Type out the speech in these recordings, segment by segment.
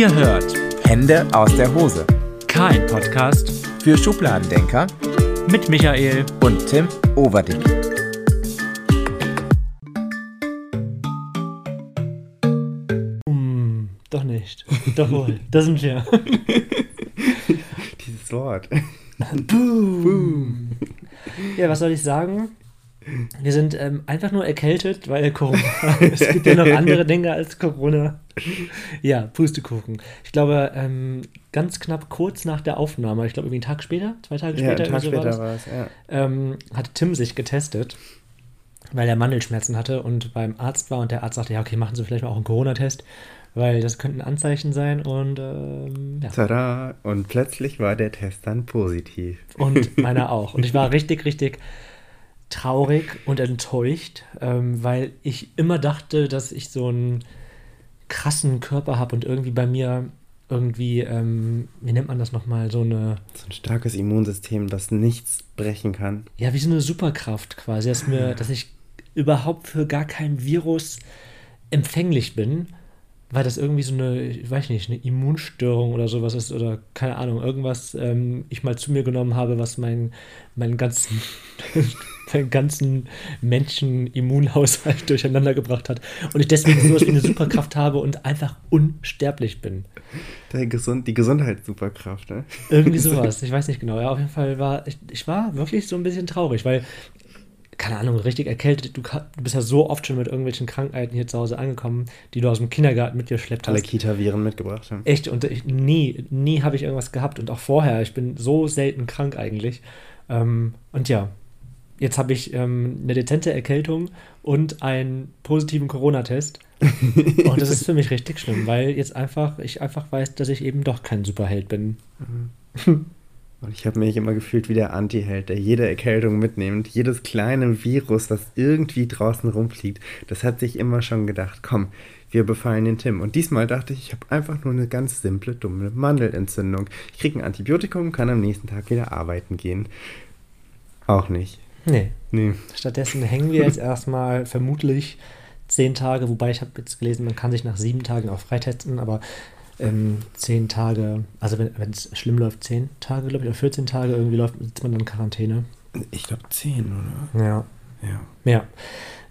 Ihr hört Hände aus der Hose. kein Podcast Für Schubladendenker mit Michael. und Tim Overdick. Hm, doch nicht. Doch wohl. Da sind wir. Dieses Wort. Boom. Ja, was soll ich sagen? Wir sind ähm, einfach nur erkältet, weil Corona. es gibt ja noch andere Dinge als Corona. Ja, Pustekuchen. Ich glaube, ähm, ganz knapp kurz nach der Aufnahme, ich glaube, irgendwie einen Tag später, zwei Tage Ja, später, einen Tag so später war es, ja. ähm, hat Tim sich getestet, weil er Mandelschmerzen hatte und beim Arzt war und der Arzt sagte, ja, okay, machen Sie vielleicht mal auch einen Corona-Test, weil das könnten Anzeichen sein und ähm, ja. Tada! Und plötzlich war der Test dann positiv. Und meiner auch. Und ich war richtig, richtig traurig und enttäuscht, ähm, weil ich immer dachte, dass ich so einen krassen Körper habe und irgendwie bei mir irgendwie, ähm, wie nennt man das nochmal, so eine, So ein starkes Immunsystem, das nichts brechen kann. ja, wie so eine Superkraft quasi, dass, mir, dass ich überhaupt für gar kein Virus empfänglich bin, weil das irgendwie so eine, ich weiß nicht, eine Immunstörung oder sowas ist oder keine Ahnung, irgendwas ähm, ich mal zu mir genommen habe, was meinen meinen ganzen, meinen ganzen Menschen-Immunhaushalt durcheinander gebracht hat und ich deswegen sowas wie eine Superkraft habe und einfach unsterblich bin. Der Gesund, die Gesundheitssuperkraft, ne? Irgendwie sowas, ich weiß nicht genau. Ja, auf jeden Fall war ich, ich war wirklich so ein bisschen traurig, weil, keine Ahnung, richtig erkältet. Du, du bist ja so oft schon mit irgendwelchen Krankheiten hier zu Hause angekommen, die du aus dem Kindergarten mitgeschleppt Alle hast. Kita-Viren mitgebracht haben. Echt, und ich, nie, nie habe ich irgendwas gehabt und auch vorher. Ich bin so selten krank eigentlich. Ähm, und ja, jetzt habe ich ähm, eine dezente Erkältung und einen positiven Corona-Test. und das ist für mich richtig schlimm, weil jetzt einfach, ich einfach weiß, dass ich eben doch kein Superheld bin. Und ich habe mich immer gefühlt wie der Anti-Held, der jede Erkältung mitnimmt. Jedes kleine Virus, das irgendwie draußen rumfliegt, das hat sich immer schon gedacht, komm, wir befallen den Tim. Und diesmal dachte ich, ich habe einfach nur eine ganz simple, dumme Mandelentzündung. Ich kriege ein Antibiotikum, kann am nächsten Tag wieder arbeiten gehen. Auch nicht. Nee, Nee. Stattdessen hängen wir jetzt erstmal vermutlich zehn Tage, wobei ich habe jetzt gelesen, man kann sich nach sieben Tagen auch freitesten, aber ähm, zehn Tage, also wenn es schlimm läuft, zehn Tage, glaube ich, oder 14 Tage irgendwie läuft, sitzt man dann in Quarantäne. Ich glaube 10, oder? Ja. Ja. Ja.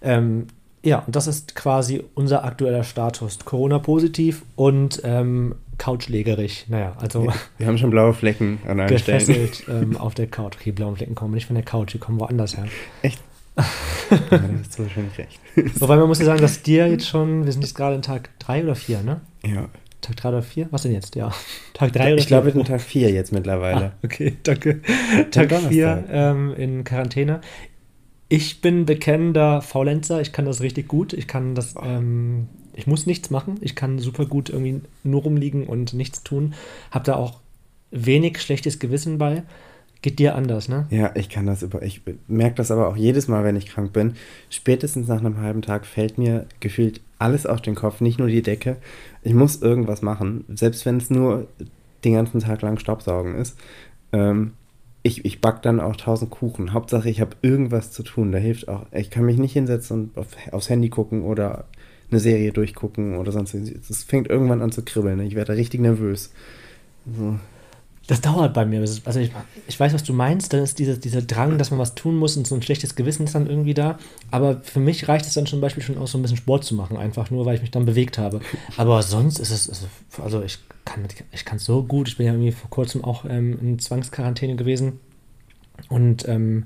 Ähm, ja, und das ist quasi unser aktueller Status. Corona-positiv und ähm, couchlegerig. Naja, also Wir haben schon blaue Flecken an allen Stellen. gefesselt ähm, auf der Couch. Okay, blauen Flecken kommen nicht von der Couch, die kommen woanders her. Echt? ja, da hast du wahrscheinlich recht. Wobei man muss ja sagen, dass dir jetzt schon, wir sind jetzt gerade in Tag 3 oder 4, ne? Ja. Tag 3 oder 4? Was denn jetzt? Ja. Tag 3 oder Ich glaube, wir sind Tag 4 jetzt mittlerweile. Ah, okay, danke. Tag Donnerstag. 4 ähm, in Quarantäne. Ich bin bekennender Faulenzer. Ich kann das richtig gut. Ich kann das, ähm, ich muss nichts machen. Ich kann super gut irgendwie nur rumliegen und nichts tun. Hab da auch wenig schlechtes Gewissen bei. Geht dir anders, ne? Ja, ich kann das über. Ich merke das aber auch jedes Mal, wenn ich krank bin. Spätestens nach einem halben Tag fällt mir gefühlt alles auf den Kopf, nicht nur die Decke. Ich muss irgendwas machen, selbst wenn es nur den ganzen Tag lang Staubsaugen ist. Ähm, ich, ich back dann auch tausend Kuchen. Hauptsache, ich habe irgendwas zu tun. Da hilft auch. Ich kann mich nicht hinsetzen und auf, aufs Handy gucken oder eine Serie durchgucken oder sonst. Es fängt irgendwann an zu kribbeln. ne? Ich werde richtig nervös. So. Das dauert bei mir. Das Also ich, ich weiß, was du meinst. Dann ist dieser, dieser Drang, dass man was tun muss und so ein schlechtes Gewissen ist dann irgendwie da. Aber für mich reicht es dann zum Beispiel schon aus, so ein bisschen Sport zu machen. Einfach nur, weil ich mich dann bewegt habe. Aber sonst ist es, also, also ich kann ich kann so gut. Ich bin ja irgendwie vor kurzem auch ähm, in Zwangsquarantäne gewesen. Und ähm,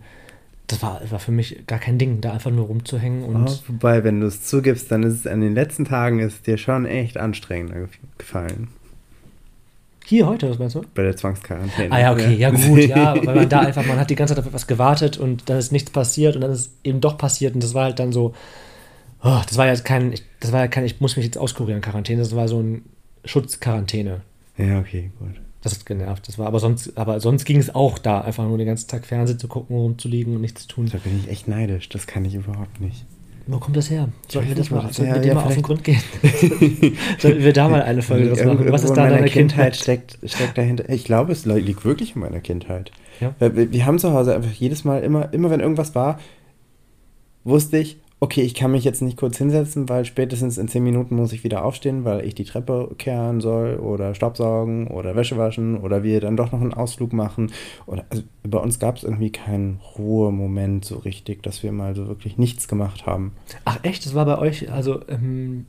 das war, war für mich gar kein Ding, da einfach nur rumzuhängen. Und Oh, wobei, wenn du es zugibst, dann ist es an den letzten Tagen ist dir schon echt anstrengender gef- gefallen. hier heute, was meinst du? Bei der Zwangsquarantäne. Ah ja, okay, ja gut, ja, weil man da einfach, man hat die ganze Zeit auf etwas gewartet und dann ist nichts passiert und dann ist eben doch passiert und das war halt dann so, oh, das war ja kein, ich, das war ja kein, ich muss mich jetzt auskurieren, Quarantäne, das war so ein Schutzquarantäne. Ja, okay, gut. Das hat genervt, das war, aber sonst, aber sonst ging es auch da, einfach nur den ganzen Tag Fernsehen zu gucken, rumzuliegen und nichts zu tun. Da bin ich echt neidisch. Das kann ich überhaupt nicht. Wo kommt das her? Sollten wir das mal, sollten ja, wir dem ja, mal auf den Grund gehen? sollten wir da mal eine Folge draus machen? Was ist da in deine meiner Kindheit? steckt, steckt dahinter. Ich glaube, es li- liegt wirklich in meiner Kindheit. Ja. Wir, wir haben zu Hause einfach jedes Mal, immer, immer wenn irgendwas war, wusste ich, okay, ich kann mich jetzt nicht kurz hinsetzen, weil spätestens in zehn Minuten muss ich wieder aufstehen, weil ich die Treppe kehren soll oder Staubsaugen oder Wäsche waschen oder wir dann doch noch einen Ausflug machen. Oder also bei uns gab es irgendwie keinen Ruhemoment so richtig, dass wir mal so wirklich nichts gemacht haben. Ach echt, das war bei euch, also ähm,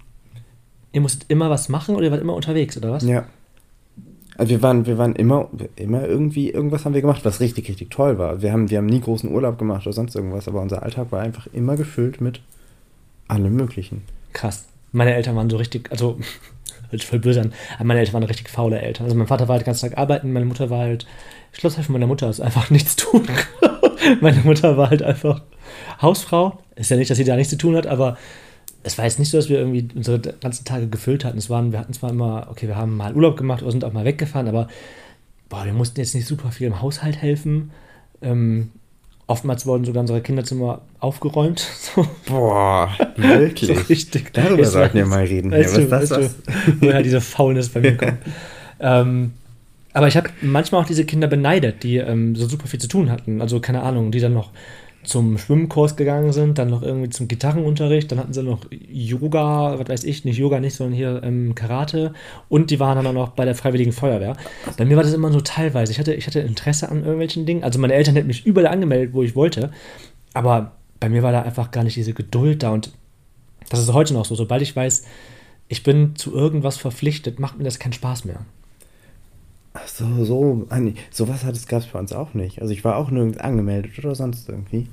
ihr musstet immer was machen oder ihr wart immer unterwegs, oder was? Ja. Also wir waren, wir waren immer, immer irgendwie, irgendwas haben wir gemacht, was richtig, richtig toll war. Wir haben, wir haben nie großen Urlaub gemacht oder sonst irgendwas, aber unser Alltag war einfach immer gefüllt mit allem Möglichen. Krass. Meine Eltern waren so richtig, also, hört sich voll böse an, aber meine Eltern waren richtig faule Eltern. Also mein Vater war halt den ganzen Tag arbeiten, meine Mutter war halt, von meiner Mutter ist einfach nichts tun. meine Mutter war halt einfach Hausfrau. Ist ja nicht, dass sie da nichts zu tun hat, aber es war jetzt nicht so, dass wir irgendwie unsere ganzen Tage gefüllt hatten. Es waren, wir hatten zwar immer, okay, wir haben mal Urlaub gemacht oder sind auch mal weggefahren, aber boah, wir mussten jetzt nicht super viel im Haushalt helfen. Ähm, oftmals wurden sogar unsere Kinderzimmer aufgeräumt. So. Boah, wirklich? so richtig. Darüber war sollten wir jetzt- mal reden. Weißt hier. du, Was ist das? du, woher diese Faulness bei mir kommt. ähm, aber ich habe manchmal auch diese Kinder beneidet, die ähm, so super viel zu tun hatten. Also keine Ahnung, die dann noch zum Schwimmkurs gegangen sind, dann noch irgendwie zum Gitarrenunterricht, dann hatten sie noch Yoga, was weiß ich, nicht Yoga nicht, sondern hier ähm, Karate und die waren dann auch noch bei der Freiwilligen Feuerwehr. Bei mir war das immer so teilweise. Ich hatte, ich hatte Interesse an irgendwelchen Dingen. Also meine Eltern hätten mich überall angemeldet, wo ich wollte, aber bei mir war da einfach gar nicht diese Geduld da und das ist heute noch so. Sobald ich weiß, ich bin zu irgendwas verpflichtet, macht mir das keinen Spaß mehr. Ach so, so, ah, nee, sowas hat es gab es bei uns auch nicht. Also ich war auch nirgends angemeldet oder sonst irgendwie.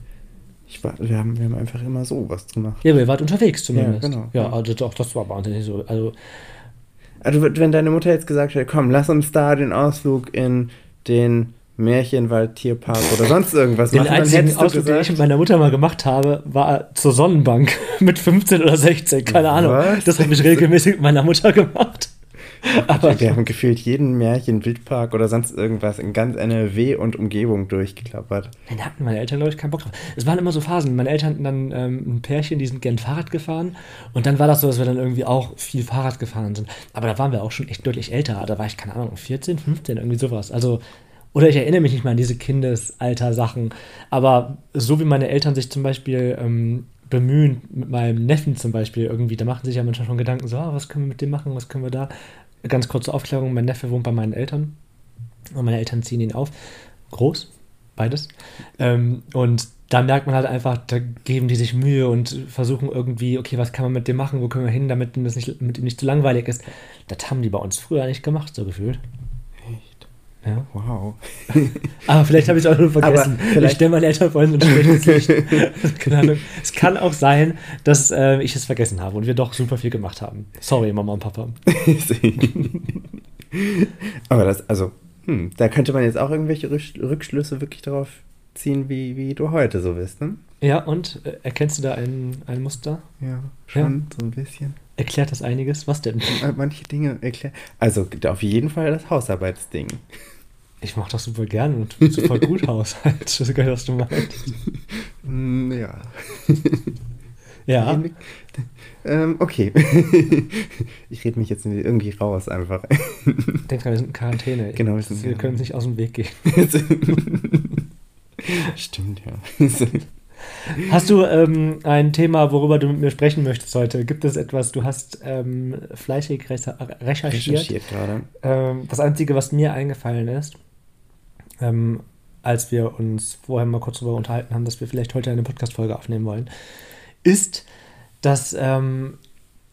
Ich war, wir, haben, wir haben einfach immer so was gemacht. Ja, ihr wart unterwegs zumindest. Ja, genau. Ja, also doch, das war nicht so. Also, Also wenn deine Mutter jetzt gesagt hätte, komm, lass uns da den Ausflug in den Märchenwald Tierpark oder sonst irgendwas den machen, dann einzigen Ausflug, den ich mit meiner Mutter mal gemacht habe, war zur Sonnenbank mit 15 oder 16, keine Ahnung. Was? Das habe ich regelmäßig mit meiner Mutter gemacht. Aber wir haben gefühlt jeden Märchen, Wildpark oder sonst irgendwas in ganz NRW und Umgebung durchgeklappert. Nein, da hatten meine Eltern, glaube ich, keinen Bock drauf. Es waren immer so Phasen. Meine Eltern hatten dann ähm, ein Pärchen, die sind gern Fahrrad gefahren. Und dann war das so, dass wir dann irgendwie auch viel Fahrrad gefahren sind. Aber da waren wir auch schon echt deutlich älter. Da war ich, keine Ahnung, 14, 15, irgendwie sowas. Also, oder ich erinnere mich nicht mal an diese Kindesalter-Sachen. Aber so wie meine Eltern sich zum Beispiel ähm, bemühen, mit meinem Neffen zum Beispiel irgendwie, da machen sich ja manchmal schon Gedanken, so, ah, was können wir mit dem machen, was können wir da. Ganz kurze Aufklärung, mein Neffe wohnt bei meinen Eltern. Und meine Eltern ziehen ihn auf. Groß, beides. Ähm, und da merkt man halt einfach, da geben die sich Mühe und versuchen irgendwie, okay, was kann man mit dem machen, wo können wir hin, damit das nicht, mit ihm nicht zu langweilig ist. Das haben die bei uns früher nicht gemacht, so gefühlt. Ja. Wow. Aber vielleicht habe ich es auch nur vergessen. Aber vielleicht- ich stelle meine Eltern vor allem so ein schlechtes Licht. Keine Ahnung. Es kann auch sein, dass äh, ich es vergessen habe und wir doch super viel gemacht haben. Sorry, Mama und Papa. Aber das, also, hm, da könnte man jetzt auch irgendwelche Rück- Rückschlüsse wirklich darauf ziehen, wie, wie du heute so bist, ne? Ja, und äh, erkennst du da ein, ein Muster? Ja, schon so ein bisschen. Erklärt das einiges? Was denn? Äh, Manche Dinge erklären. Also auf jeden Fall das Hausarbeitsding. Ich mache das super gern und super gut Haushalt. Weiß gar nicht, was du meinst. Hm, Ja. Ja, Ähm, okay. ich rede mich jetzt irgendwie raus einfach. denk dran, wir sind in Quarantäne. Genau, wir sind- wir können uns nicht aus dem Weg gehen. Stimmt, ja. Hast du ähm, ein Thema, worüber du mit mir sprechen möchtest heute? Gibt es etwas, du hast ähm, fleißig recher- recherchiert? Recherchiert gerade. Ähm, das Einzige, was mir eingefallen ist, ähm, als wir uns vorher mal kurz darüber unterhalten haben, dass wir vielleicht heute eine Podcast-Folge aufnehmen wollen, ist, dass ähm,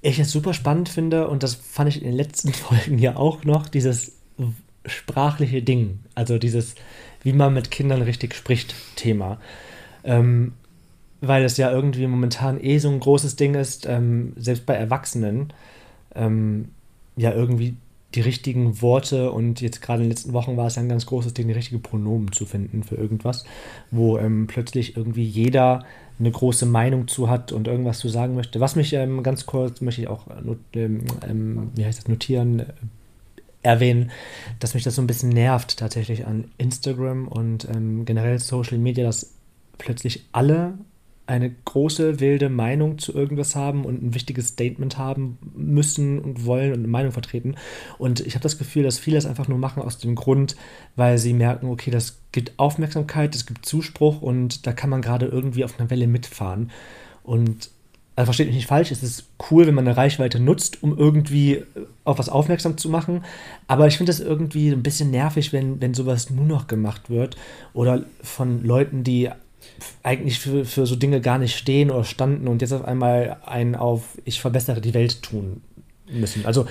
ich es super spannend finde und das fand ich in den letzten Folgen ja auch noch, dieses sprachliche Ding, also dieses, wie man mit Kindern richtig spricht, Thema. Ähm, weil es ja irgendwie momentan eh so ein großes Ding ist, ähm, selbst bei Erwachsenen, ähm, ja irgendwie die richtigen Worte und jetzt gerade in den letzten Wochen war es ja ein ganz großes Ding, die richtige Pronomen zu finden für irgendwas, wo ähm, plötzlich irgendwie jeder eine große Meinung zu hat und irgendwas zu sagen möchte. Was mich ähm, ganz kurz möchte ich auch not, ähm, ähm, wie heißt das, notieren, äh, erwähnen, dass mich das so ein bisschen nervt tatsächlich an Instagram und ähm, generell Social Media, dass plötzlich alle eine große, wilde Meinung zu irgendwas haben und ein wichtiges Statement haben müssen und wollen und eine Meinung vertreten. Und ich habe das Gefühl, dass viele es einfach nur machen aus dem Grund, weil sie merken, okay, das gibt Aufmerksamkeit, es gibt Zuspruch und da kann man gerade irgendwie auf einer Welle mitfahren. Und also versteht mich nicht falsch, es ist cool, wenn man eine Reichweite nutzt, um irgendwie auf was aufmerksam zu machen. Aber ich finde das irgendwie ein bisschen nervig, wenn, wenn sowas nur noch gemacht wird. Oder von Leuten, die eigentlich für, für so Dinge gar nicht stehen oder standen und jetzt auf einmal einen auf ich verbessere die Welt tun müssen. Also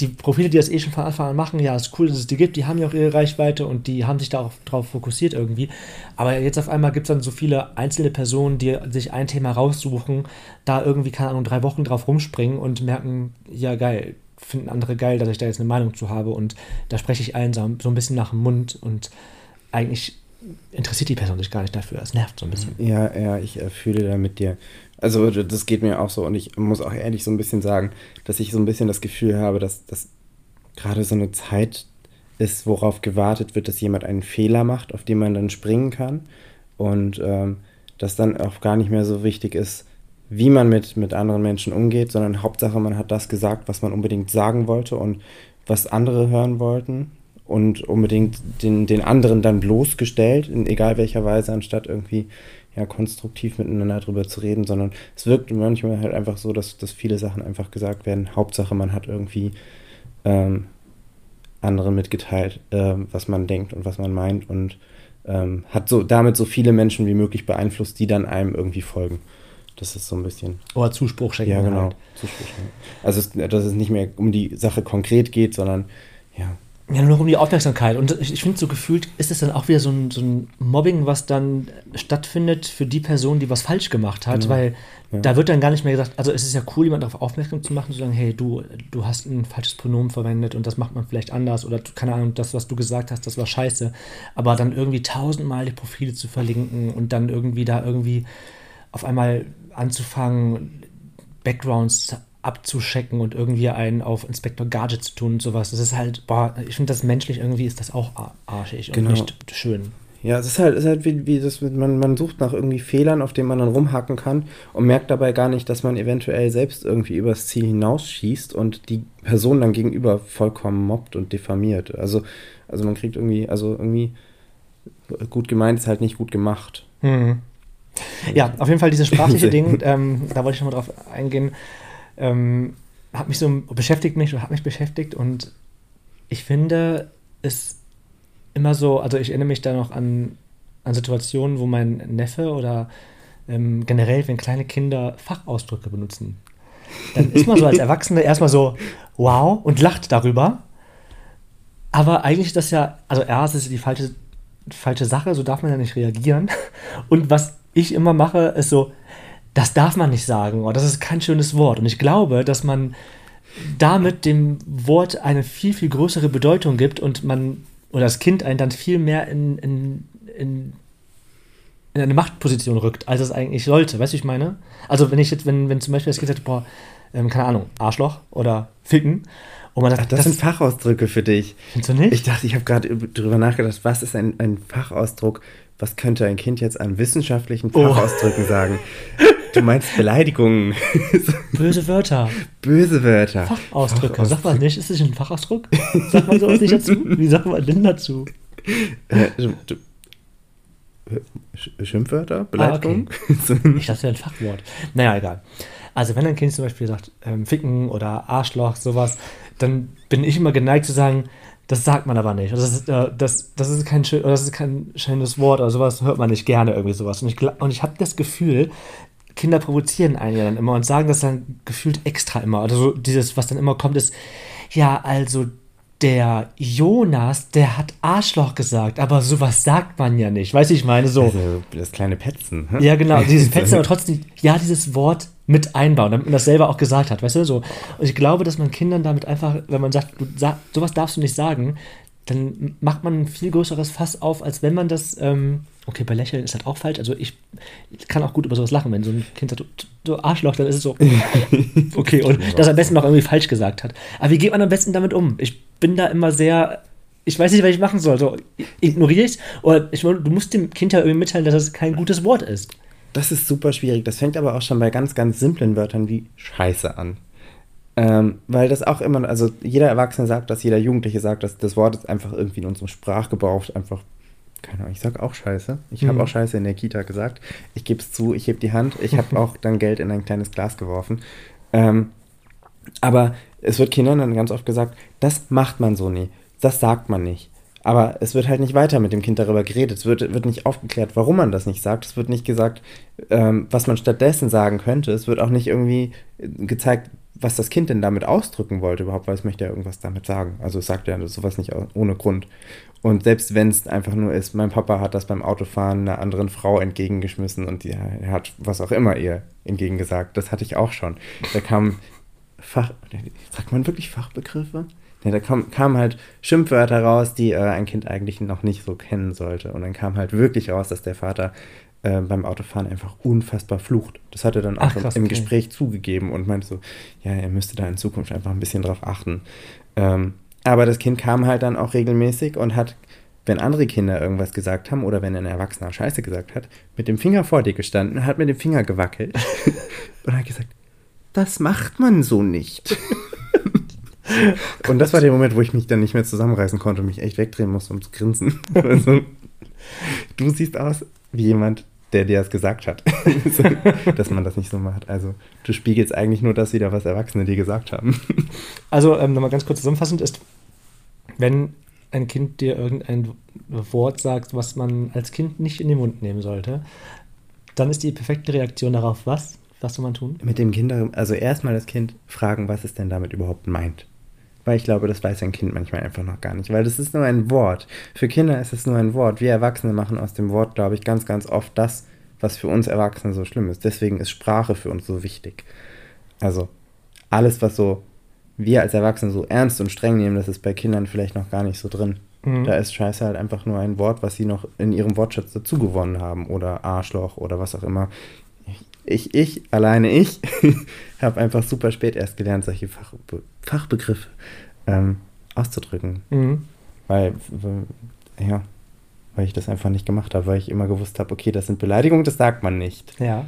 die Profile, die das eh schon von Anfang an machen, ja, ist cool, dass es die gibt, die haben ja auch ihre Reichweite und die haben sich darauf drauf fokussiert irgendwie. Aber jetzt auf einmal gibt es dann so viele einzelne Personen, die sich ein Thema raussuchen, da irgendwie, keine Ahnung, drei Wochen drauf rumspringen und merken, ja, geil, finden andere geil, dass ich da jetzt eine Meinung zu habe und da spreche ich allen so, ein bisschen nach dem Mund und eigentlich interessiert die Person sich gar nicht dafür. Es nervt so ein bisschen. Ja, ja, ich äh, fühle da mit dir. Also das geht mir auch so und ich muss auch ehrlich so ein bisschen sagen, dass ich so ein bisschen das Gefühl habe, dass das gerade so eine Zeit ist, worauf gewartet wird, dass jemand einen Fehler macht, auf den man dann springen kann und ähm, dass dann auch gar nicht mehr so wichtig ist, wie man mit, mit anderen Menschen umgeht, sondern Hauptsache, man hat das gesagt, was man unbedingt sagen wollte und was andere hören wollten und unbedingt den, den anderen dann bloßgestellt, in egal welcher Weise, anstatt irgendwie ja, konstruktiv miteinander drüber zu reden, sondern es wirkt manchmal halt einfach so, dass, dass viele Sachen einfach gesagt werden. Hauptsache, man hat irgendwie ähm, anderen mitgeteilt, ähm, was man denkt und was man meint und ähm, hat so damit so viele Menschen wie möglich beeinflusst, die dann einem irgendwie folgen. Das ist so ein bisschen. Oder Zuspruch schenken. Ja, genau. Halt. Zuspruch schenken. Also, es, dass es nicht mehr um die Sache konkret geht, sondern ja, ja, nur um die Aufmerksamkeit. Und ich, ich finde, so gefühlt ist es dann auch wieder so ein, so ein, Mobbing, was dann stattfindet für die Person, die was falsch gemacht hat, genau. weil ja. da wird dann gar nicht mehr gesagt, also es ist ja cool, jemand darauf aufmerksam zu machen, zu sagen, hey, du, du hast ein falsches Pronomen verwendet und das macht man vielleicht anders oder keine Ahnung, das, was du gesagt hast, das war scheiße. Aber dann irgendwie tausendmal die Profile zu verlinken und dann irgendwie da irgendwie auf einmal anzufangen, Backgrounds abzuschecken und irgendwie einen auf Inspektor Gadget zu tun und sowas. Das ist halt, boah, ich finde das menschlich irgendwie ist das auch arschig genau. und nicht schön. Ja, es ist halt, es ist halt wie, wie das, man, man sucht nach irgendwie Fehlern, auf denen man dann rumhacken kann und merkt dabei gar nicht, dass man eventuell selbst irgendwie übers Ziel hinausschießt und die Person dann gegenüber vollkommen mobbt und diffamiert. Also, also man kriegt irgendwie, also irgendwie gut gemeint ist halt nicht gut gemacht. Mhm. Ja, auf jeden Fall dieses sprachliche Ding, ähm, da wollte ich nochmal drauf eingehen ähm, hat mich so beschäftigt mich oder hat mich beschäftigt und ich finde es immer so, also ich erinnere mich da noch an, an Situationen, wo mein Neffe oder ähm, generell, wenn kleine Kinder Fachausdrücke benutzen, dann ist man so als Erwachsene erstmal so, wow, und lacht darüber. Aber eigentlich ist das ja, also erst ist die falsche, falsche Sache, so darf man ja nicht reagieren. Und was ich immer mache, ist so, das darf man nicht sagen oder das ist kein schönes Wort. Und ich glaube, dass man damit dem Wort eine viel, viel größere Bedeutung gibt und man oder das Kind einen dann viel mehr in, in, in, in eine Machtposition rückt, als es eigentlich sollte. Weißt du, ich meine? Also wenn ich jetzt, wenn, wenn zum Beispiel das Kind sagt, boah, ähm, keine Ahnung, Arschloch oder Ficken. Und man sagt, Ach, das, das, sind Fachausdrücke für dich. Findest du nicht? Ich dachte, ich habe gerade darüber nachgedacht, was ist ein, ein Fachausdruck? Was könnte ein Kind jetzt an wissenschaftlichen oh. Fachausdrücken oh. sagen? Du meinst Beleidigungen. Böse Wörter. Böse Wörter. Fachausdrücke. Fachausdrücke. Sag mal nicht, ist das ein Fachausdruck? Sagt man sowas nicht dazu? Wie sagt man denn dazu? Äh, Schimpfwörter? Beleidigungen? Ah, okay. ich dachte, das wäre ein Fachwort. Naja, egal. Also, wenn ein Kind zum Beispiel sagt, ähm, Ficken oder Arschloch, sowas, dann bin ich immer geneigt zu sagen, das sagt man aber nicht. Das ist, äh, das, das ist, kein, das ist kein schönes Wort oder sowas hört man nicht gerne irgendwie sowas. Und ich, und ich habe das Gefühl, Kinder provozieren einen ja dann immer und sagen das dann gefühlt extra immer. Also dieses, was dann immer kommt, ist, ja, also der Jonas, der hat Arschloch gesagt, aber sowas sagt man ja nicht. Weiß ich meine, so. Also das kleine Petzen. Hm? Ja, genau, dieses Petzen, aber trotzdem, ja, dieses Wort mit einbauen, damit man das selber auch gesagt hat, weißt du, so. Und ich glaube, dass man Kindern damit einfach, wenn man sagt, du, sag, sowas darfst du nicht sagen, dann macht man ein viel größeres Fass auf, als wenn man das, ähm, okay, bei Lächeln ist halt auch falsch. Also ich, kann auch gut über sowas lachen, wenn so ein Kind sagt, du, du Arschloch, dann ist es so, okay, und das am besten noch irgendwie falsch gesagt hat. Aber wie geht man am besten damit um? Ich bin da immer sehr, ich weiß nicht, was ich machen soll. So, ignoriere ich es? Oder ich, du musst dem Kind ja irgendwie mitteilen, dass es kein gutes Wort ist. Das ist super schwierig. Das fängt aber auch schon bei ganz, ganz simplen Wörtern wie Scheiße an. Ähm, weil das auch immer, also jeder Erwachsene sagt das, jeder Jugendliche sagt das, das Wort ist einfach irgendwie in unserem Sprachgebrauch einfach Keine Ahnung, ich sag auch Scheiße. Ich Mhm. habe auch Scheiße in der Kita gesagt. Ich gebe es zu, ich heb die Hand. Ich habe auch dann Geld in ein kleines Glas geworfen. Ähm, aber es wird Kindern dann ganz oft gesagt, das macht man so nie. Das sagt man nicht. Aber es wird halt nicht weiter mit dem Kind darüber geredet. Es wird, wird nicht aufgeklärt, warum man das nicht sagt. Es wird nicht gesagt, ähm, was man stattdessen sagen könnte. Es wird auch nicht irgendwie äh, gezeigt, was das Kind denn damit ausdrücken wollte überhaupt, weil es möchte ja irgendwas damit sagen. Also es sagt ja sowas nicht ohne Grund. Und selbst wenn es einfach nur ist, mein Papa hat das beim Autofahren einer anderen Frau entgegengeschmissen und die, hat was auch immer ihr entgegengesagt. Das hatte ich auch schon. Da kam Fach, sagt man wirklich Fachbegriffe? Ja, da kam, kamen halt Schimpfwörter raus, die äh, ein Kind eigentlich noch nicht so kennen sollte. Und dann kam halt wirklich raus, dass der Vater äh, beim Autofahren einfach unfassbar flucht. Das hat er dann auch Ach, krass, im okay. Gespräch zugegeben und meinte so, ja, er müsste da in Zukunft einfach ein bisschen drauf achten. Ähm, aber das Kind kam halt dann auch regelmäßig und hat, wenn andere Kinder irgendwas gesagt haben oder wenn ein Erwachsener Scheiße gesagt hat, mit dem Finger vor dir gestanden, hat mit dem Finger gewackelt und hat gesagt, das macht man so nicht. und das war der Moment, wo ich mich dann nicht mehr zusammenreißen konnte und mich echt wegdrehen musste, um zu grinsen. Also, du siehst aus wie jemand, der dir das gesagt hat, So, dass man das nicht so macht. Also du spiegelst eigentlich nur das wieder, was Erwachsene dir gesagt haben. Also, ähm, nochmal ganz kurz zusammenfassend ist, wenn ein Kind dir irgendein Wort sagt, was man als Kind nicht in den Mund nehmen sollte, dann ist die perfekte Reaktion darauf was? Was soll man tun? Mit dem Kinder, also erstmal das Kind fragen, was es denn damit überhaupt meint. Weil ich glaube, das weiß ein Kind manchmal einfach noch gar nicht. Weil das ist nur ein Wort. Für Kinder ist es nur ein Wort. Wir Erwachsene machen aus dem Wort, glaube ich, ganz, ganz oft das, was für uns Erwachsene so schlimm ist. Deswegen ist Sprache für uns so wichtig. Also alles, was so wir als Erwachsene so ernst und streng nehmen, das ist bei Kindern vielleicht noch gar nicht so drin. Mhm. Da ist Scheiße halt einfach nur ein Wort, was sie noch in ihrem Wortschatz dazu gewonnen haben. Oder Arschloch oder was auch immer. Ich, ich, alleine ich, habe einfach super spät erst gelernt, solche Fachbe Fachbegriffe ähm, auszudrücken. Mhm. Weil, ja, weil ich das einfach nicht gemacht habe, weil ich immer gewusst habe, okay, das sind Beleidigungen, das sagt man nicht. Ja.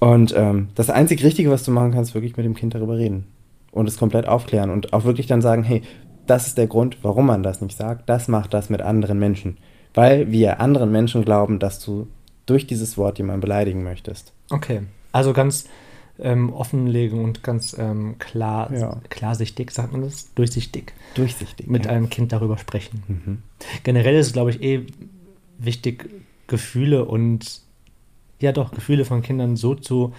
Und ähm, das einzig Richtige, was du machen kannst, ist wirklich mit dem Kind darüber reden. Und es komplett aufklären und auch wirklich dann sagen, hey, das ist der Grund, warum man das nicht sagt. Das macht das mit anderen Menschen. Weil wir anderen Menschen glauben, dass du durch dieses Wort jemanden beleidigen möchtest. Okay. Also ganz ähm, offenlegen und ganz ähm, klar, Ja. klarsichtig, sagt man das? Durchsichtig. Durchsichtig. Mit ja. einem Kind darüber sprechen. Mhm. Generell ist es, glaube ich, eh wichtig, Gefühle und ja doch, Gefühle von Kindern so zu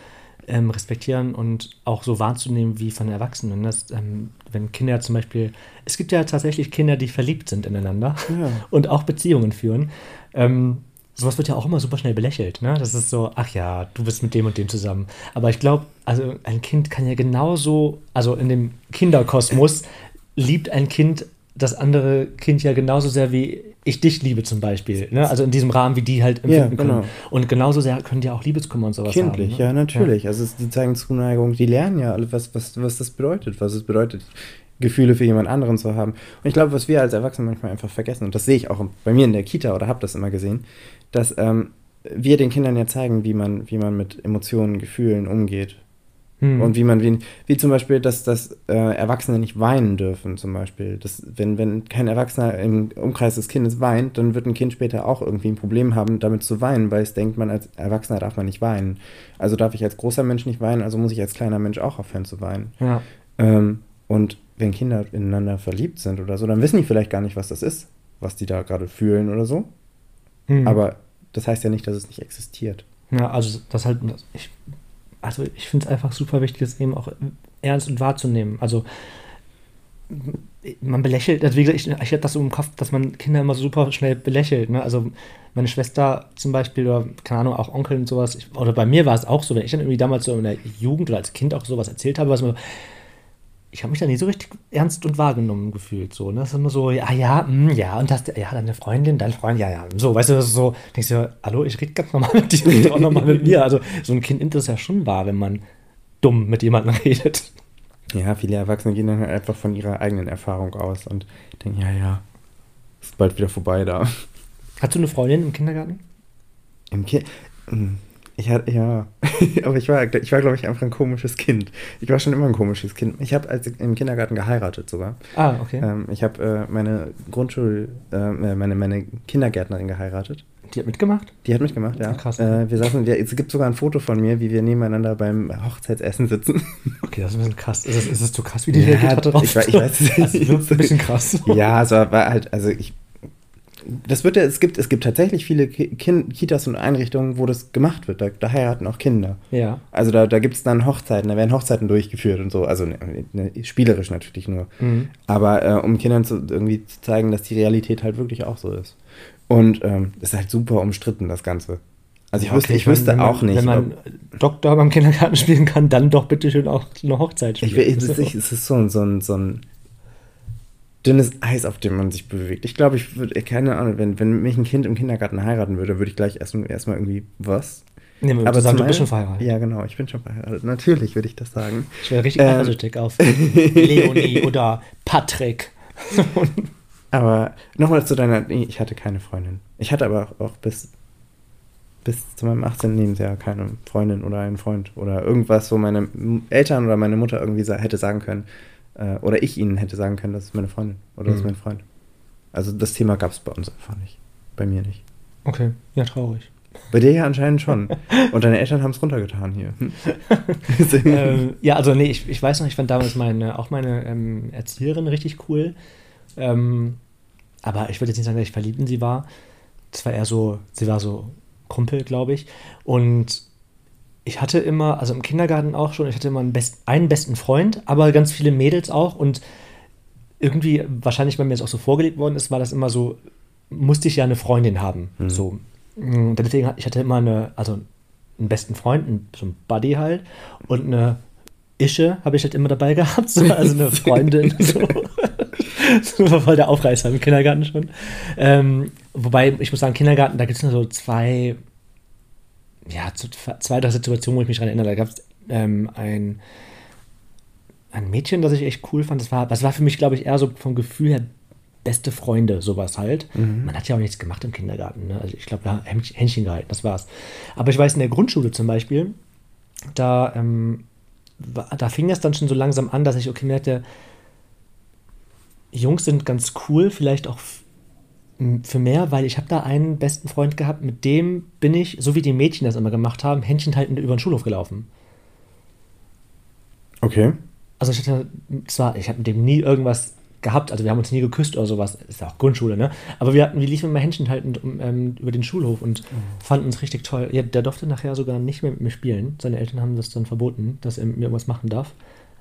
ähm, respektieren und auch so wahrzunehmen wie von Erwachsenen. Das, ähm, wenn Kinder zum Beispiel, es gibt ja tatsächlich Kinder, die verliebt sind ineinander Ja. und auch Beziehungen führen. Ähm, sowas wird ja auch immer super schnell belächelt. Ne? Das ist so, ach ja, du bist mit dem und dem zusammen. Aber ich glaube, also ein Kind kann ja genauso, also in dem Kinderkosmos liebt ein Kind das andere Kind ja genauso sehr wie ich dich liebe zum Beispiel. Ne? Also in diesem Rahmen, wie die halt empfinden Ja, genau. können. Und genauso sehr können die auch Liebeskummer und sowas Kindlich, haben. ne? ja, natürlich. Also es, die zeigen Zuneigung, die lernen ja alle, was, was, was das bedeutet, was es bedeutet, Gefühle für jemand anderen zu haben. Und ich glaube, was wir als Erwachsene manchmal einfach vergessen, und das sehe ich auch bei mir in der Kita oder habe das immer gesehen, dass ähm, wir den Kindern ja zeigen, wie man, wie man mit Emotionen, Gefühlen umgeht. Hm. Und wie man, wie, wie zum Beispiel, dass, dass äh, Erwachsene nicht weinen dürfen, zum Beispiel. Das, wenn, wenn kein Erwachsener im Umkreis des Kindes weint, dann wird ein Kind später auch irgendwie ein Problem haben, damit zu weinen, weil es denkt, man als Erwachsener darf man nicht weinen. Also darf ich als großer Mensch nicht weinen, also muss ich als kleiner Mensch auch aufhören zu weinen. ja. Ähm, und wenn Kinder ineinander verliebt sind oder so, dann wissen die vielleicht gar nicht, was das ist, was die da gerade fühlen oder so. Hm. Aber das heißt ja nicht, dass es nicht existiert. Ja, also das halt, ich, also ich finde es einfach super wichtig, das eben auch ernst und wahrzunehmen. Also man belächelt, also wie gesagt, ich, ich habe das so im Kopf, dass man Kinder immer so super schnell belächelt. Ne? Also meine Schwester zum Beispiel oder keine Ahnung, auch Onkel und sowas, ich, oder bei mir war es auch so, wenn ich dann irgendwie damals so in der Jugend oder als Kind auch sowas erzählt habe, was mir ich habe mich da nie so richtig ernst und wahrgenommen gefühlt. So, ne? Das ist immer so, ja, ja, mm, ja, und das, ja, deine Freundin, dein Freund, ja, ja. So, weißt du, das ist so, denkst du, hallo, ich rede ganz normal mit dir, red auch normal mit mir. Also, so ein Kind nimmt das ja schon wahr, wenn man dumm mit jemandem redet. Ja, viele Erwachsene gehen dann halt einfach von ihrer eigenen Erfahrung aus und denken, ja, ja, ist bald wieder vorbei da. Hast du eine Freundin im Kindergarten? Im Ki Ich hatte, ja, aber ich war, ich war, glaube ich, einfach ein komisches Kind. Ich war schon immer ein komisches Kind. Ich habe als im Kindergarten geheiratet sogar. Ah, okay. Ähm, ich habe äh, meine Grundschul, äh, meine, meine Kindergärtnerin geheiratet. Die hat mitgemacht? Die hat mitgemacht, ja. Ah, krass. Äh, wir saßen, wir, es gibt sogar ein Foto von mir, wie wir nebeneinander beim Hochzeitsessen sitzen. Okay, das ist ein bisschen krass. Ist es, ist so krass, wie die Ja, reagiert hat drauf? ich weiß- ich weiß es Also, nicht. wirkt ein bisschen krass. ja, es war, war halt, also ich. Das wird ja, es gibt, es gibt tatsächlich viele Ki Kin Kitas und Einrichtungen, wo das gemacht wird. Da, da heiraten auch Kinder. Ja. Also da, da gibt es dann Hochzeiten, da werden Hochzeiten durchgeführt und so. Also ne, ne, spielerisch natürlich nur. Mhm. Aber äh, um Kindern zu, irgendwie zu zeigen, dass die Realität halt wirklich auch so ist. Und ähm, ist halt super umstritten, das Ganze. Also ich Ja, wüsste, okay, ich wüsste man- auch nicht. Wenn man Doktor beim Kindergarten spielen kann, dann doch bitte schön auch eine Hochzeit spielen. ich, es, ist, es ist so so, ein, so ein dünnes Eis, auf dem man sich bewegt. Ich glaube, ich würde, keine Ahnung, wenn, wenn mich ein Kind im Kindergarten heiraten würde, würde ich gleich erstmal erst mal irgendwie, was? Nee, man würde sagen, du bist schon verheiratet. Ja, genau, ich bin schon verheiratet. Natürlich würde ich das sagen. Ich wäre richtig Ähm. eifersüchtig auf Leonie oder Patrick. Aber nochmal zu deiner, nee, ich hatte keine Freundin. Ich hatte aber auch, auch bis, bis zu meinem 18. Lebensjahr keine Freundin oder einen Freund oder irgendwas, wo meine Eltern oder meine Mutter irgendwie sa hätte sagen können, äh, oder ich ihnen hätte sagen können, das ist meine Freundin oder das ist Mhm. mein Freund. Also das Thema gab es bei uns einfach nicht. Bei mir nicht. Okay, ja, traurig. Bei dir ja anscheinend schon. Und deine Eltern haben es runtergetan hier. Hm. ähm, ja, also nee, ich, ich weiß noch, ich fand damals meine, auch meine ähm, Erzieherin richtig cool. Ähm, aber ich würde jetzt nicht sagen, dass ich verliebt in sie war. Das war eher so, sie war so Kumpel, glaube ich. Und ich hatte immer, also im Kindergarten auch schon, ich hatte immer einen, best, einen besten Freund, aber ganz viele Mädels auch. Und irgendwie, wahrscheinlich, weil mir das auch so vorgelebt worden ist, war das immer so, musste ich ja eine Freundin haben. Mhm. So. Und deswegen, hatte- ich hatte immer eine, also einen besten Freund, einen, so einen Buddy halt, und eine Ische habe ich halt immer dabei gehabt, so, also eine Freundin. so. Das war voll der Aufreißer im Kindergarten schon. Ähm, wobei, ich muss sagen, Kindergarten, da gibt es nur so zwei, ja, zwei, drei Situationen, wo ich mich dran erinnere. Da gab es ähm, ein, ein Mädchen, das ich echt cool fand. Das war, das war für mich, glaube ich, eher so vom Gefühl her beste Freunde, sowas halt. Mhm. Man hat ja auch nichts gemacht im Kindergarten. Ne? Also ich glaube, da Händchen Händchen gehalten, das war's. Aber ich weiß, in der Grundschule zum Beispiel, da, ähm, da fing es dann schon so langsam an, dass ich, okay, merkte, Jungs sind ganz cool, vielleicht auch für mehr, weil ich habe da einen besten Freund gehabt, mit dem bin ich, so wie die Mädchen das immer gemacht haben, Händchen haltend über den Schulhof gelaufen. Okay. Also ich hatte zwar, ich habe mit dem nie irgendwas gehabt, also wir haben uns nie geküsst oder sowas, ist ja auch Grundschule, ne? Aber wir hatten, wir liefen immer Händchen haltend um, ähm, über den Schulhof und fanden uns richtig toll. Ja, der durfte nachher sogar nicht mehr mit mir spielen. Seine Eltern haben das dann verboten, dass er mit mir irgendwas machen darf.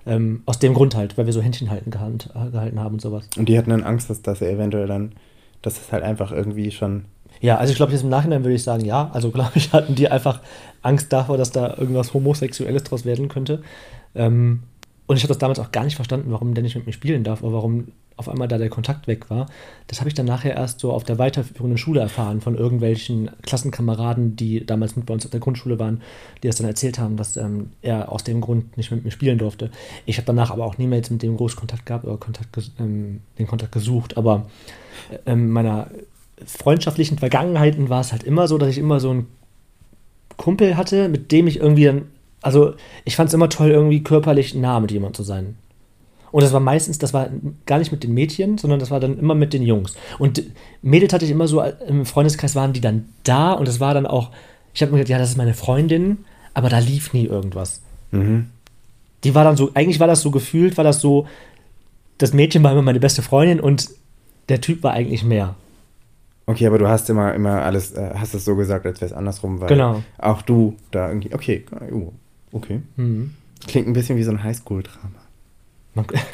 Ähm, aus dem Grund halt, weil wir so Händchen halten gehand, äh, gehalten haben und sowas. Und die hatten dann Angst, dass das eventuell dann, dass es halt einfach irgendwie schon. Ja, also ich glaube, jetzt im Nachhinein würde ich sagen, ja. Also glaube ich, hatten die einfach Angst davor, dass da irgendwas Homosexuelles draus werden könnte. Ähm, und ich habe das damals auch gar nicht verstanden, warum der nicht mit mir spielen darf, oder warum auf einmal da der Kontakt weg war. Das habe ich dann nachher erst so auf der weiterführenden Schule erfahren von irgendwelchen Klassenkameraden, die damals mit bei uns auf der Grundschule waren, die das dann erzählt haben, dass ähm, er aus dem Grund nicht mit mir spielen durfte. Ich habe danach aber auch nie mehr jetzt mit dem groß Kontakt gehabt oder Kontakt, ähm, den Kontakt gesucht, aber ähm, meiner freundschaftlichen Vergangenheiten war es halt immer so, dass ich immer so einen Kumpel hatte, mit dem ich irgendwie dann, also ich fand es immer toll, irgendwie körperlich nah mit jemandem zu sein. Und das war meistens, das war gar nicht mit den Mädchen, sondern das war dann immer mit den Jungs. Und Mädels hatte ich immer so, im Freundeskreis waren die dann da und das war dann auch, ich habe mir gedacht, ja, das ist meine Freundin, aber da lief nie irgendwas. Mhm. Die war dann so, eigentlich war das so gefühlt, war das so, das Mädchen war immer meine beste Freundin und der Typ war eigentlich mehr. Okay, aber du hast immer, immer alles, äh, hast es so gesagt, als wäre es andersrum, weil Genau. auch du da irgendwie. Okay, oh, okay. Mhm. Klingt ein bisschen wie so ein Highschool-Drama.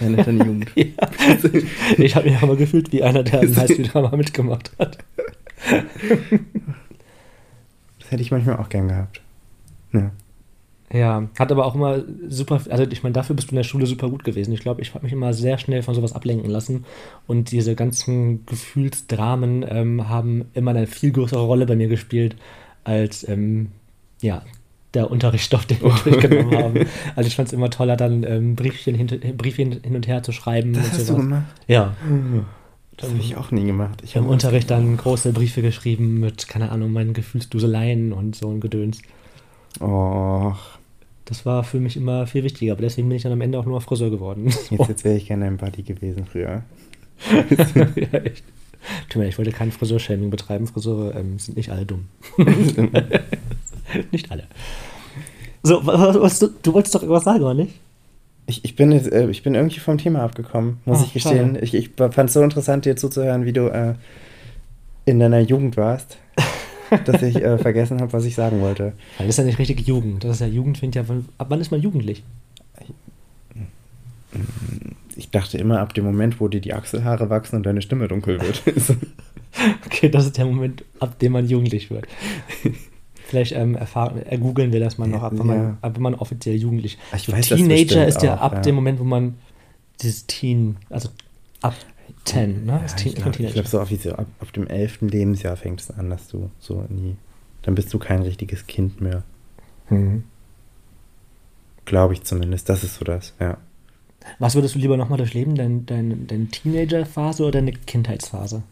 Deine, deine Jugend. Ja. Ich habe mich aber gefühlt wie einer, der ein Highschool-Drama mitgemacht hat. Das hätte ich manchmal auch gern gehabt. Ja. Ja, hat aber auch immer super, also ich meine, dafür bist du in der Schule super gut gewesen. Ich glaube, ich habe mich immer sehr schnell von sowas ablenken lassen und diese ganzen Gefühlsdramen ähm, haben immer eine viel größere Rolle bei mir gespielt als, ähm, ja, der Unterrichtsstoff, den wir durchgenommen haben. Also ich fand es immer toller, dann ähm, Briefchen, hin, Briefchen hin und her zu schreiben. Das hast du sowas. gemacht? Ja, Das habe ich auch nie gemacht. Ich im Unterricht dann große Briefe geschrieben mit, keine Ahnung, meinen Gefühlsduseleien und so ein Gedöns. Och, Das war für mich immer viel wichtiger, aber deswegen bin ich dann am Ende auch nur Friseur geworden. jetzt, jetzt wäre ich gerne ein Buddy gewesen früher. ja, echt. Tut mir leid, ich wollte kein Friseurshaming betreiben. Friseure ähm, sind nicht alle dumm. nicht alle. So, was, was, du, du wolltest doch irgendwas sagen, oder nicht? Ich, ich, bin, jetzt, äh, ich bin irgendwie vom Thema abgekommen, muss Ah, ich gestehen. Ich, ich fand es so interessant, dir zuzuhören, wie du äh, in deiner Jugend warst, dass ich äh, vergessen habe, was ich sagen wollte. Weil das ist ja nicht richtige Jugend. Das ist ja Jugend, ja. Wann, ab wann ist man jugendlich? Ich dachte immer, ab dem Moment, wo dir die Achselhaare wachsen und deine Stimme dunkel wird. Okay, das ist der Moment, ab dem man jugendlich wird. Vielleicht ähm, erfahren, äh, googeln wir das mal noch ab, wenn man, Ja. ab, wenn man offiziell jugendlich Ich so weiß Teenager ist ja auch, ab ja. dem Moment, wo man dieses Teen, also ab 10, ne? Ja, Ist Teen, ich glaube, glaub, so offiziell ab, ab dem elften Lebensjahr fängt es an, dass du so nie. Dann bist du kein richtiges Kind mehr. Mhm. Glaube ich zumindest. Das ist so das, ja. Was würdest du lieber nochmal durchleben? Deine dein, dein Teenager-Phase oder deine Kindheitsphase?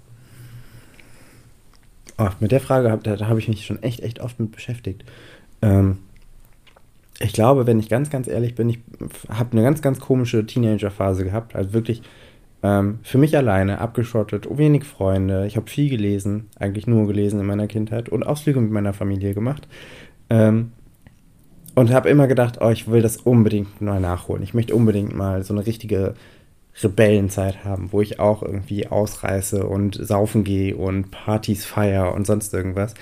Oh, mit der Frage, da, da habe ich mich schon echt, echt oft mit beschäftigt. Ähm, ich glaube, wenn ich ganz, ganz ehrlich bin, ich habe eine ganz, ganz komische Teenager-Phase gehabt. Also wirklich ähm, für mich alleine, abgeschottet, wenig Freunde. Ich habe viel gelesen, eigentlich nur gelesen in meiner Kindheit und Ausflüge mit meiner Familie gemacht. Ähm, und habe immer gedacht, oh, ich will das unbedingt mal nachholen. Ich möchte unbedingt mal so eine richtige Rebellenzeit haben, wo ich auch irgendwie ausreiße und saufen gehe und Partys feier und sonst irgendwas.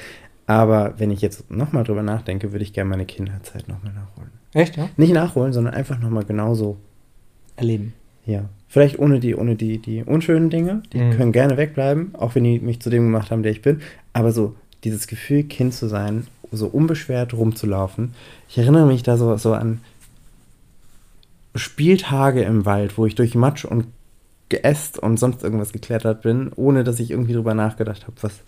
Aber wenn ich jetzt nochmal drüber nachdenke, würde ich gerne meine Kinderzeit nochmal nachholen. Echt, ja? Nicht nachholen, sondern einfach nochmal genauso, Erleben. ja. Vielleicht ohne die, ohne die, die unschönen Dinge, die Mhm. können gerne wegbleiben, auch wenn die mich zu dem gemacht haben, der ich bin. Aber so dieses Gefühl, Kind zu sein, so unbeschwert rumzulaufen. Ich erinnere mich da so, so an Spieltage im Wald, wo ich durch Matsch und Geäst und sonst irgendwas geklettert bin, ohne dass ich irgendwie drüber nachgedacht habe, was,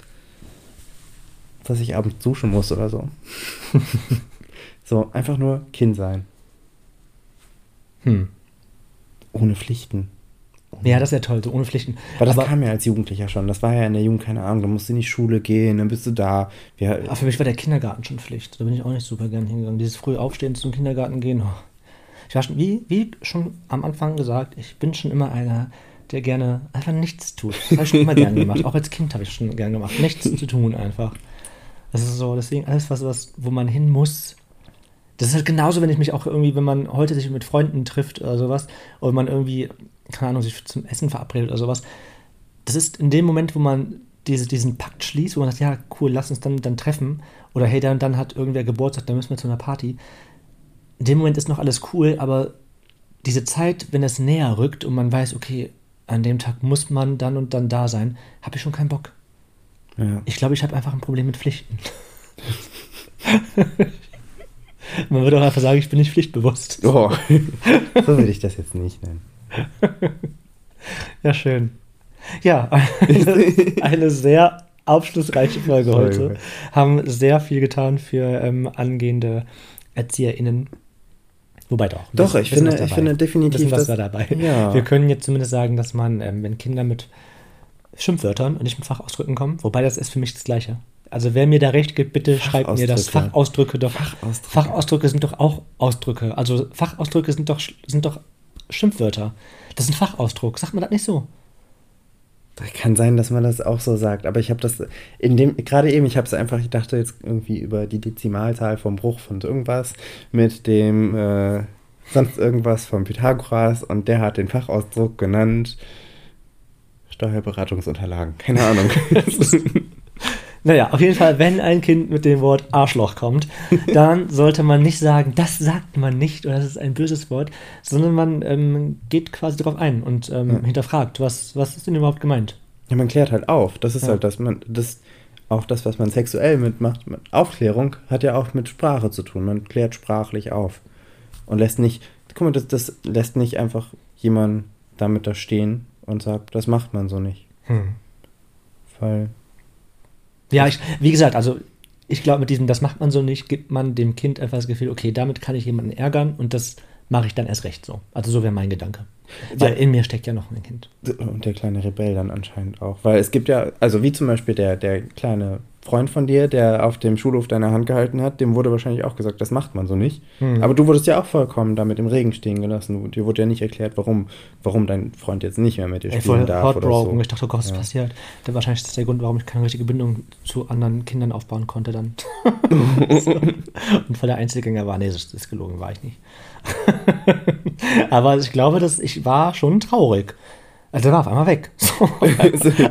was ich abends duschen muss oder so. so, einfach nur Kind sein. Hm. Ohne Pflichten. Ja, das ist ja toll, so ohne Pflichten. Aber das aber, kam ja als Jugendlicher schon. Das war ja in der Jugend, keine Ahnung, du musst in die Schule gehen, dann bist du da. Wir, für mich war der Kindergarten schon Pflicht. Da bin ich auch nicht super gern hingegangen. Dieses früh Aufstehen zum Kindergarten gehen. Oh. Ich war schon, wie, wie schon am Anfang gesagt, ich bin schon immer einer, der gerne einfach nichts tut. Das habe ich schon immer gern gemacht. Auch als Kind habe ich schon gern gemacht. Nichts zu tun einfach. Das ist so, deswegen alles, was, was, wo man hin muss. Das ist halt genauso, wenn ich mich auch irgendwie, wenn man heute sich mit Freunden trifft oder sowas, oder man irgendwie, keine Ahnung, sich zum Essen verabredet oder sowas. Das ist in dem Moment, wo man diese, diesen Pakt schließt, wo man sagt, ja, cool, lass uns dann, dann treffen. Oder hey, dann, dann hat irgendwer Geburtstag, dann müssen wir zu einer Party. In dem Moment ist noch alles cool, aber diese Zeit, wenn es näher rückt und man weiß, okay, an dem Tag muss man dann und dann da sein, habe ich schon keinen Bock. ja. Ich glaube, ich habe einfach ein Problem mit Pflichten. man würde auch einfach sagen, ich bin nicht pflichtbewusst. Oh, so würde ich das jetzt nicht nennen. Ja, schön. Ja, eine, eine sehr aufschlussreiche Folge Folge. heute. Haben sehr viel getan für ähm, angehende ErzieherInnen. Wobei doch. Doch, ich finde- ich finde definitiv, was war dabei. Ja. Wir können jetzt zumindest sagen, dass man, ähm, wenn Kinder mit Schimpfwörtern und nicht mit Fachausdrücken kommen, wobei das ist für mich das Gleiche. Also wer mir da recht gibt, bitte schreibt mir das. Fachausdrücke. Fachausdrücke doch. Fachausdrücke. Fachausdrücke sind doch auch Ausdrücke. Also Fachausdrücke sind doch, sind doch Schimpfwörter. Das ist ein Fachausdruck. Sagt man das nicht so? Kann sein, dass man das auch so sagt, aber ich habe das in dem, gerade eben, ich habe es einfach, ich dachte jetzt irgendwie über die Dezimalzahl vom Bruch von irgendwas mit dem äh, sonst irgendwas von Pythagoras und der hat den Fachausdruck genannt Steuerberatungsunterlagen. Keine Ahnung. Naja, auf jeden Fall, wenn ein Kind mit dem Wort Arschloch kommt, dann sollte man nicht sagen, das sagt man nicht oder das ist ein böses Wort, sondern man ähm, geht quasi darauf ein und ähm, Ja. hinterfragt, was, was ist denn überhaupt gemeint? ja, man klärt halt auf. Das ist Ja. halt das, man, das, auch das, was man sexuell mitmacht. mit Aufklärung hat ja auch mit Sprache zu tun. Man klärt sprachlich auf. Und lässt nicht, guck mal, das, das lässt nicht einfach jemand damit da stehen und sagt, das macht man so nicht. Hm. Weil, Ja, ich, wie gesagt, also ich glaube, mit diesem, das macht man so nicht, gibt man dem Kind einfach das Gefühl, okay, damit kann ich jemanden ärgern und das mache ich dann erst recht so. Also so wäre mein Gedanke. Weil Ja. in mir steckt ja noch ein Kind. und der kleine Rebell dann anscheinend auch. Weil es gibt ja, also wie zum Beispiel der, der kleine Freund von dir, der auf dem Schulhof deine Hand gehalten hat, dem wurde wahrscheinlich auch gesagt, das macht man so nicht. Hm. Aber du wurdest ja auch vollkommen damit im Regen stehen gelassen. Dir wurde ja nicht erklärt, warum, warum dein Freund jetzt nicht mehr mit dir Ey, spielen darf oder so. Ich dachte, oh Gott, was ist Ja. passiert? Der, wahrscheinlich ist das der Grund, warum ich keine richtige Bindung zu anderen Kindern aufbauen konnte dann. So. Und voll der Einzelgänger war. Nee, das ist gelogen, war ich nicht. Aber ich glaube, dass ich war schon traurig. Also der war auf einmal weg. So.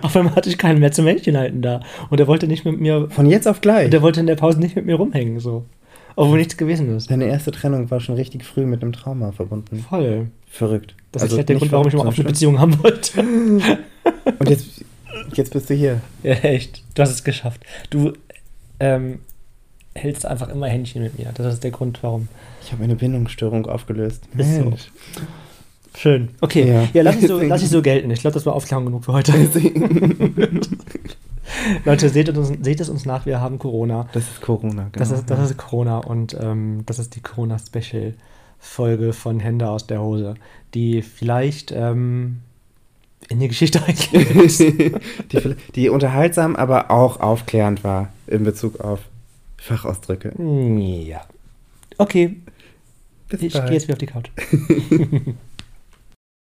auf einmal hatte ich keinen mehr zum Männchen halten da. Und er wollte nicht mit mir, Von jetzt auf gleich. der wollte in der Pause nicht mit mir rumhängen. So. Obwohl nichts gewesen ist. Deine erste Trennung war schon richtig früh mit einem Trauma verbunden. Voll. Verrückt. Das Also ist halt der Grund, warum ich immer auf eine Beziehung haben wollte. Und jetzt, jetzt bist du hier. Ja, echt. Du hast es geschafft. Du ähm, hältst einfach immer Händchen mit mir. Das ist der Grund, warum. Ich habe eine Bindungsstörung aufgelöst. Ist so. Schön. Okay. Ja. Ja, lass, ich so, lass ich so gelten. Ich glaube, das war Aufklärung genug für heute. Leute, seht, uns, seht es uns nach, wir haben Corona. Das ist Corona, genau. Das, ist, das ist Corona und ähm, das ist die Corona-Special-Folge von Hände aus der Hose, die vielleicht ähm, in die Geschichte eingeht. die, die unterhaltsam, aber auch aufklärend war in Bezug auf Fachausdrücke. ja. Okay, Bis ich gehe jetzt wieder auf die Couch.